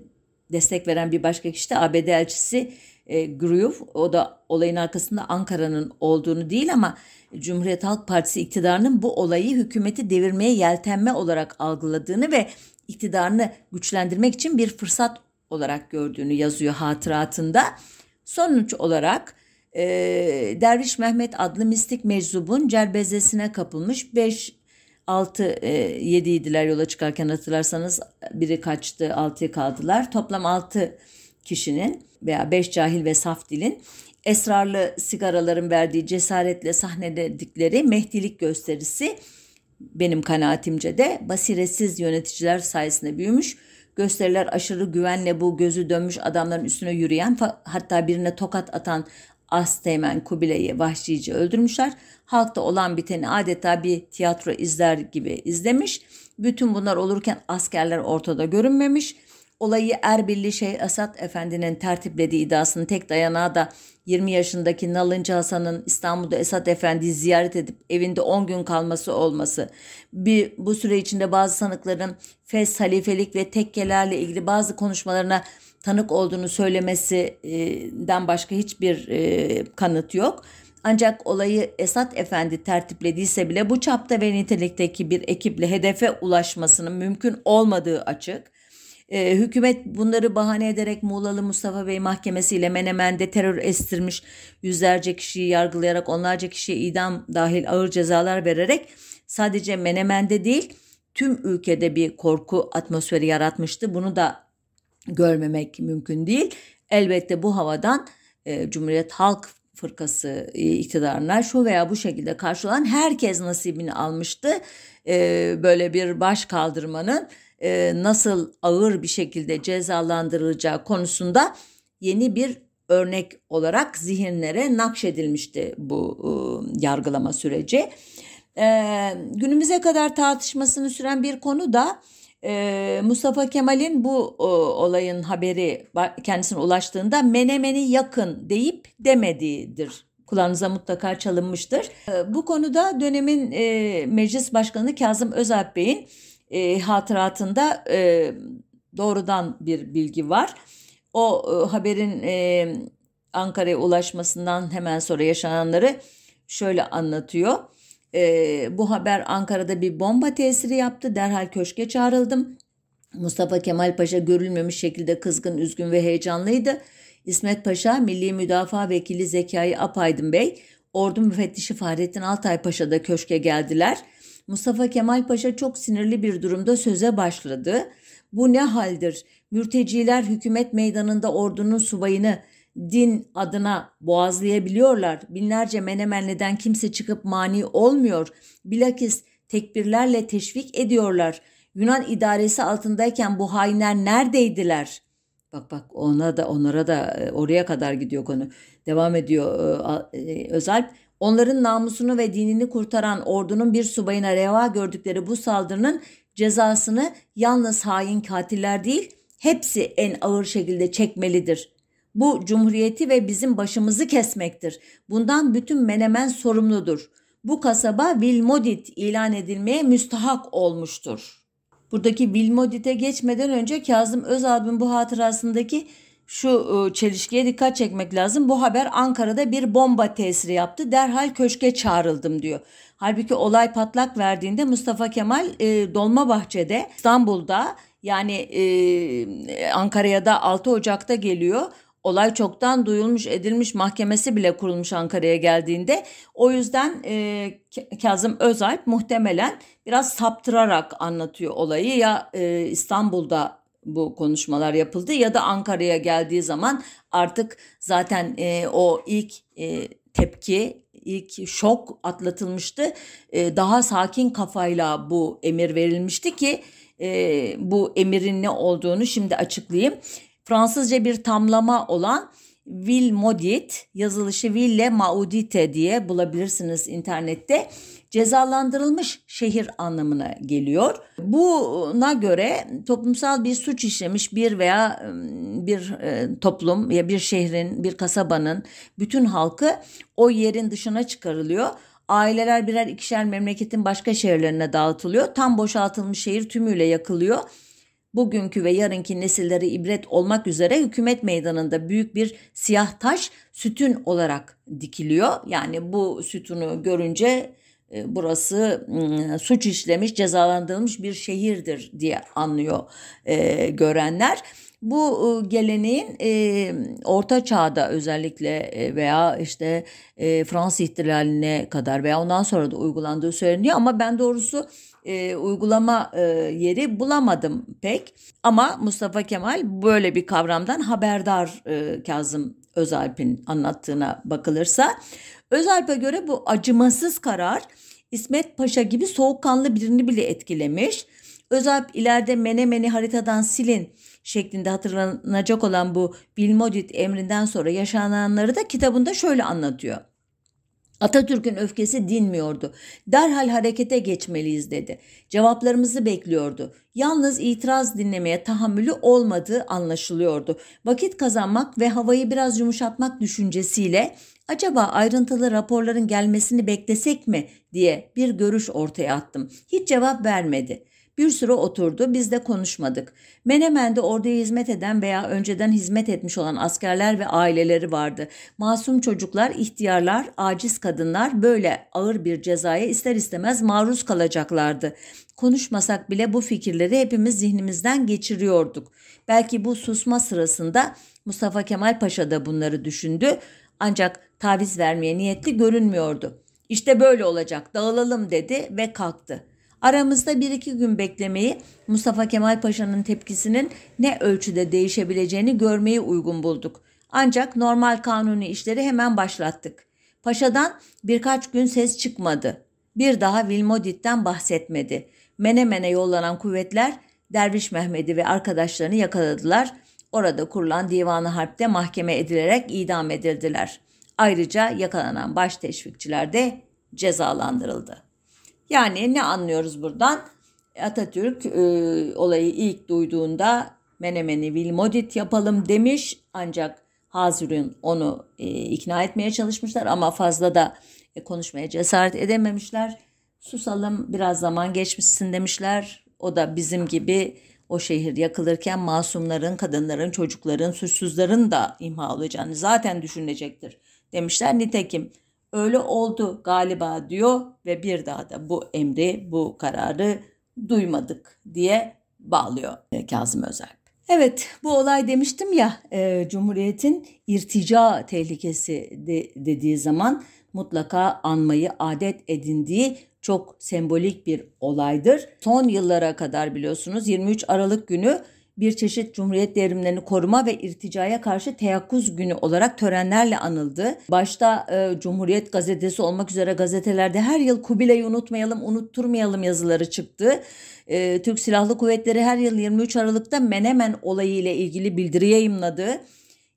destek veren bir başka kişi de ABD elçisi e, Groove. O da olayın arkasında Ankara'nın olduğunu değil ama Cumhuriyet Halk Partisi iktidarının bu olayı hükümeti devirmeye yeltenme olarak algıladığını ve iktidarını güçlendirmek için bir fırsat olarak gördüğünü yazıyor hatıratında. Sonuç olarak e, Derviş Mehmet adlı mistik meczubun cerbezesine kapılmış 5 6 e, 7 idiler yola çıkarken hatırlarsanız biri kaçtı 6'ya kaldılar. Toplam 6 kişinin veya 5 cahil ve saf dilin esrarlı sigaraların verdiği cesaretle sahneledikleri mehdilik gösterisi benim kanaatimce de basiretsiz yöneticiler sayesinde büyümüş. Gösteriler aşırı güvenle bu gözü dönmüş adamların üstüne yürüyen hatta birine tokat atan Asteğmen Kubilay'ı vahşice öldürmüşler. Halkta olan biteni adeta bir tiyatro izler gibi izlemiş. Bütün bunlar olurken askerler ortada görünmemiş. Olayı Erbilli Şeyh Esat Efendi'nin tertiplediği iddiasının tek dayanağı da 20 yaşındaki Nalıncı Hasan'ın İstanbul'da Esat Efendi'yi ziyaret edip evinde 10 gün kalması olması, bir, bu süre içinde bazı sanıkların fes, halifelik ve tekkelerle ilgili bazı konuşmalarına tanık olduğunu söylemesinden başka hiçbir e, kanıt yok. Ancak olayı Esat Efendi tertiplediyse bile bu çapta ve nitelikteki bir ekiple hedefe ulaşmasının mümkün olmadığı açık. E, hükümet bunları bahane ederek Muğlalı Mustafa Bey mahkemesiyle Menemen'de terör estirmiş yüzlerce kişiyi yargılayarak onlarca kişiye idam dahil ağır cezalar vererek sadece Menemen'de değil tüm ülkede bir korku atmosferi yaratmıştı. Bunu da görmemek mümkün değil. Elbette bu havadan e, Cumhuriyet Halk Fırkası e, iktidarına şu veya bu şekilde karşı olan herkes nasibini almıştı. E, böyle bir baş kaldırmanın e, nasıl ağır bir şekilde cezalandırılacağı konusunda yeni bir örnek olarak zihinlere nakşedilmişti bu e, yargılama süreci. E, günümüze kadar tartışmasını süren bir konu da e, Mustafa Kemal'in bu o, olayın haberi kendisine ulaştığında Menemen'i yakın deyip demediğidir. Kulağınıza mutlaka çalınmıştır. E, bu konuda dönemin e, Meclis Başkanı Kazım Özalp Bey'in e, hatıratında e, doğrudan bir bilgi var. O e, haberin e, Ankara'ya ulaşmasından hemen sonra yaşananları şöyle anlatıyor. E, bu haber Ankara'da bir bomba tesiri yaptı. Derhal köşke çağrıldım. Mustafa Kemal Paşa görülmemiş şekilde kızgın, üzgün ve heyecanlıydı. İsmet Paşa, Milli Müdafaa Vekili Zekai Apaydın Bey, Ordu Müfettişi Fahrettin Altay Paşa da köşke geldiler.'' Mustafa Kemal Paşa çok sinirli bir durumda söze başladı. Bu ne haldir? Mürteciler hükümet meydanında ordunun subayını din adına boğazlayabiliyorlar. Binlerce Menemenli'den kimse çıkıp mani olmuyor. Bilakis tekbirlerle teşvik ediyorlar. Yunan idaresi altındayken bu hainler neredeydiler? Bak bak ona da onlara da e, oraya kadar gidiyor konu. Devam ediyor e, e, Özalp. Onların namusunu ve dinini kurtaran ordunun bir subayına reva gördükleri bu saldırının cezasını yalnız hain katiller değil, hepsi en ağır şekilde çekmelidir. Bu cumhuriyeti ve bizim başımızı kesmektir. Bundan bütün Menemen sorumludur. Bu kasaba Vilmodit ilan edilmeye müstahak olmuştur. Buradaki Vilmodit'e geçmeden önce Kazım Özalp'ın bu hatırasındaki şu ıı, çelişkiye dikkat çekmek lazım. Bu haber Ankara'da bir bomba tesiri yaptı. Derhal köşke çağrıldım diyor. Halbuki olay patlak verdiğinde Mustafa Kemal e, Dolmabahçe'de İstanbul'da yani e, Ankara'ya da 6 Ocak'ta geliyor. Olay çoktan duyulmuş edilmiş mahkemesi bile kurulmuş Ankara'ya geldiğinde. O yüzden e, Kazım Özalp muhtemelen biraz saptırarak anlatıyor olayı. Ya e, İstanbul'da bu konuşmalar yapıldı ya da Ankara'ya geldiği zaman artık zaten e, o ilk e, tepki ilk şok atlatılmıştı. E, daha sakin kafayla bu emir verilmişti ki e, bu emirin ne olduğunu şimdi açıklayayım. Fransızca bir tamlama olan Vil Modit yazılışı Ville Maudite diye bulabilirsiniz internette. Cezalandırılmış şehir anlamına geliyor. Buna göre toplumsal bir suç işlemiş bir veya bir toplum ya bir şehrin, bir kasabanın bütün halkı o yerin dışına çıkarılıyor. Aileler birer ikişer memleketin başka şehirlerine dağıtılıyor. Tam boşaltılmış şehir tümüyle yakılıyor bugünkü ve yarınki nesillere ibret olmak üzere hükümet meydanında büyük bir siyah taş sütün olarak dikiliyor. Yani bu sütunu görünce e, burası suç işlemiş, cezalandırılmış bir şehirdir diye anlıyor e, görenler. Bu e, geleneğin e, orta çağda özellikle e, veya işte e, Fransız ihtilaline kadar veya ondan sonra da uygulandığı söyleniyor ama ben doğrusu e, uygulama yeri bulamadım pek. Ama Mustafa Kemal böyle bir kavramdan haberdar Kazım Özalp'in anlattığına bakılırsa. Özalp'e göre bu acımasız karar İsmet Paşa gibi soğukkanlı birini bile etkilemiş. Özalp ileride Menemen'i haritadan silin şeklinde hatırlanacak olan bu Bilmodit emrinden sonra yaşananları da kitabında şöyle anlatıyor. Atatürk'ün öfkesi dinmiyordu. Derhal harekete geçmeliyiz dedi. Cevaplarımızı bekliyordu. Yalnız itiraz dinlemeye tahammülü olmadığı anlaşılıyordu. Vakit kazanmak ve havayı biraz yumuşatmak düşüncesiyle acaba ayrıntılı raporların gelmesini beklesek mi diye bir görüş ortaya attım. Hiç cevap vermedi. Bir süre oturdu, biz de konuşmadık. Menemen'de orduya hizmet eden veya önceden hizmet etmiş olan askerler ve aileleri vardı. Masum çocuklar, ihtiyarlar, aciz kadınlar böyle ağır bir cezaya ister istemez maruz kalacaklardı. Konuşmasak bile bu fikirleri hepimiz zihnimizden geçiriyorduk. Belki bu susma sırasında Mustafa Kemal Paşa da bunları düşündü ancak taviz vermeye niyetli görünmüyordu. İşte böyle olacak dağılalım dedi ve kalktı. Aramızda bir iki gün beklemeyi Mustafa Kemal Paşa'nın tepkisinin ne ölçüde değişebileceğini görmeyi uygun bulduk. Ancak normal kanuni işleri hemen başlattık. Paşa'dan birkaç gün ses çıkmadı. Bir daha Vilmodit'ten bahsetmedi. Menemen'e yollanan kuvvetler Derviş Mehmet'i ve arkadaşlarını yakaladılar. Orada kurulan divanı harpte mahkeme edilerek idam edildiler. Ayrıca yakalanan baş teşvikçiler de cezalandırıldı. Yani ne anlıyoruz buradan? Atatürk e, olayı ilk duyduğunda Menemen'i Vilmodit yapalım demiş ancak Hazır'ın onu e, ikna etmeye çalışmışlar ama fazla da e, konuşmaya cesaret edememişler. Susalım biraz zaman geçmişsin demişler. O da bizim gibi o şehir yakılırken masumların, kadınların, çocukların, suçsuzların da imha olacağını zaten düşünecektir demişler. Nitekim öyle oldu galiba diyor ve bir daha da bu emri, bu kararı duymadık diye bağlıyor Kazım Özel. Evet bu olay demiştim ya e, Cumhuriyet'in irtica tehlikesi de, dediği zaman mutlaka anmayı adet edindiği çok sembolik bir olaydır. Son yıllara kadar biliyorsunuz 23 Aralık günü bir çeşit Cumhuriyet devrimlerini koruma ve irticaya karşı teyakkuz günü olarak törenlerle anıldı. Başta e, Cumhuriyet gazetesi olmak üzere gazetelerde her yıl Kubilay'ı unutmayalım, unutturmayalım yazıları çıktı. E, Türk Silahlı Kuvvetleri her yıl 23 Aralık'ta Menemen olayı ile ilgili bildiri yayımladı.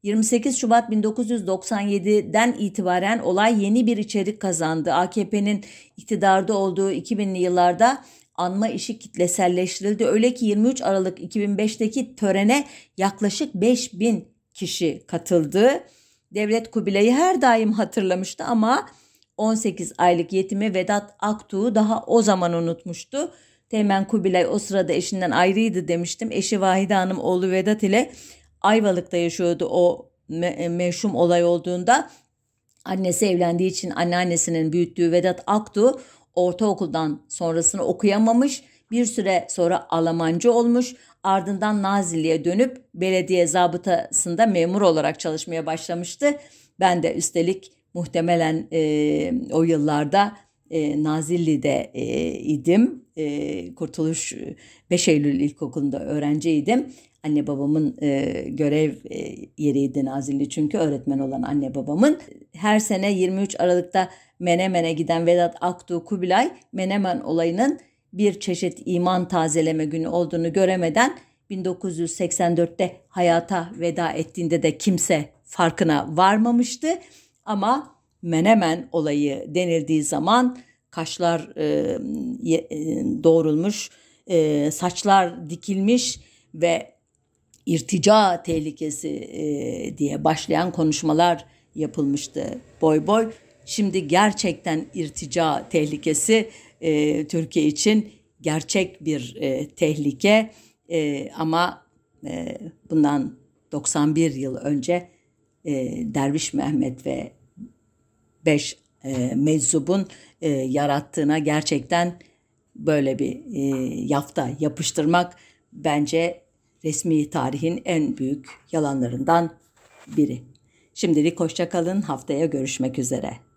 28 Şubat 1997'den itibaren olay yeni bir içerik kazandı. AKP'nin iktidarda olduğu 2000'li yıllarda anma işi kitleselleştirildi. Öyle ki 23 Aralık 2005'teki törene yaklaşık 5000 kişi katıldı. Devlet Kubilay'ı her daim hatırlamıştı ama 18 aylık yetimi Vedat Aktuğ'u daha o zaman unutmuştu. Teğmen Kubilay o sırada eşinden ayrıydı demiştim. Eşi Vahide Hanım oğlu Vedat ile Ayvalık'ta yaşıyordu o me- meşhum olay olduğunda. Annesi evlendiği için anneannesinin büyüttüğü Vedat Aktuğ ortaokuldan sonrasını okuyamamış, bir süre sonra Almancı olmuş, ardından Nazilli'ye dönüp belediye zabıtasında memur olarak çalışmaya başlamıştı. Ben de üstelik muhtemelen e, o yıllarda e, Nazilli'de e, idim. E, Kurtuluş 5 Eylül İlkokulu'nda öğrenciydim. Anne babamın e, görev e, yeriydi Nazilli çünkü öğretmen olan anne babamın. Her sene 23 Aralık'ta Menemen'e giden Vedat Aktuğ Kubilay Menemen olayının bir çeşit iman tazeleme günü olduğunu göremeden 1984'te hayata veda ettiğinde de kimse farkına varmamıştı. Ama Menemen olayı denildiği zaman kaşlar e, e, doğrulmuş, e, saçlar dikilmiş ve irtica tehlikesi e, diye başlayan konuşmalar yapılmıştı boy boy. Şimdi gerçekten irtica tehlikesi e, Türkiye için gerçek bir e, tehlike e, ama e, bundan 91 yıl önce e, Derviş Mehmet ve beş e, meczubun e, yarattığına gerçekten böyle bir e, yafta yapıştırmak bence resmi tarihin en büyük yalanlarından biri. Şimdilik hoşçakalın haftaya görüşmek üzere.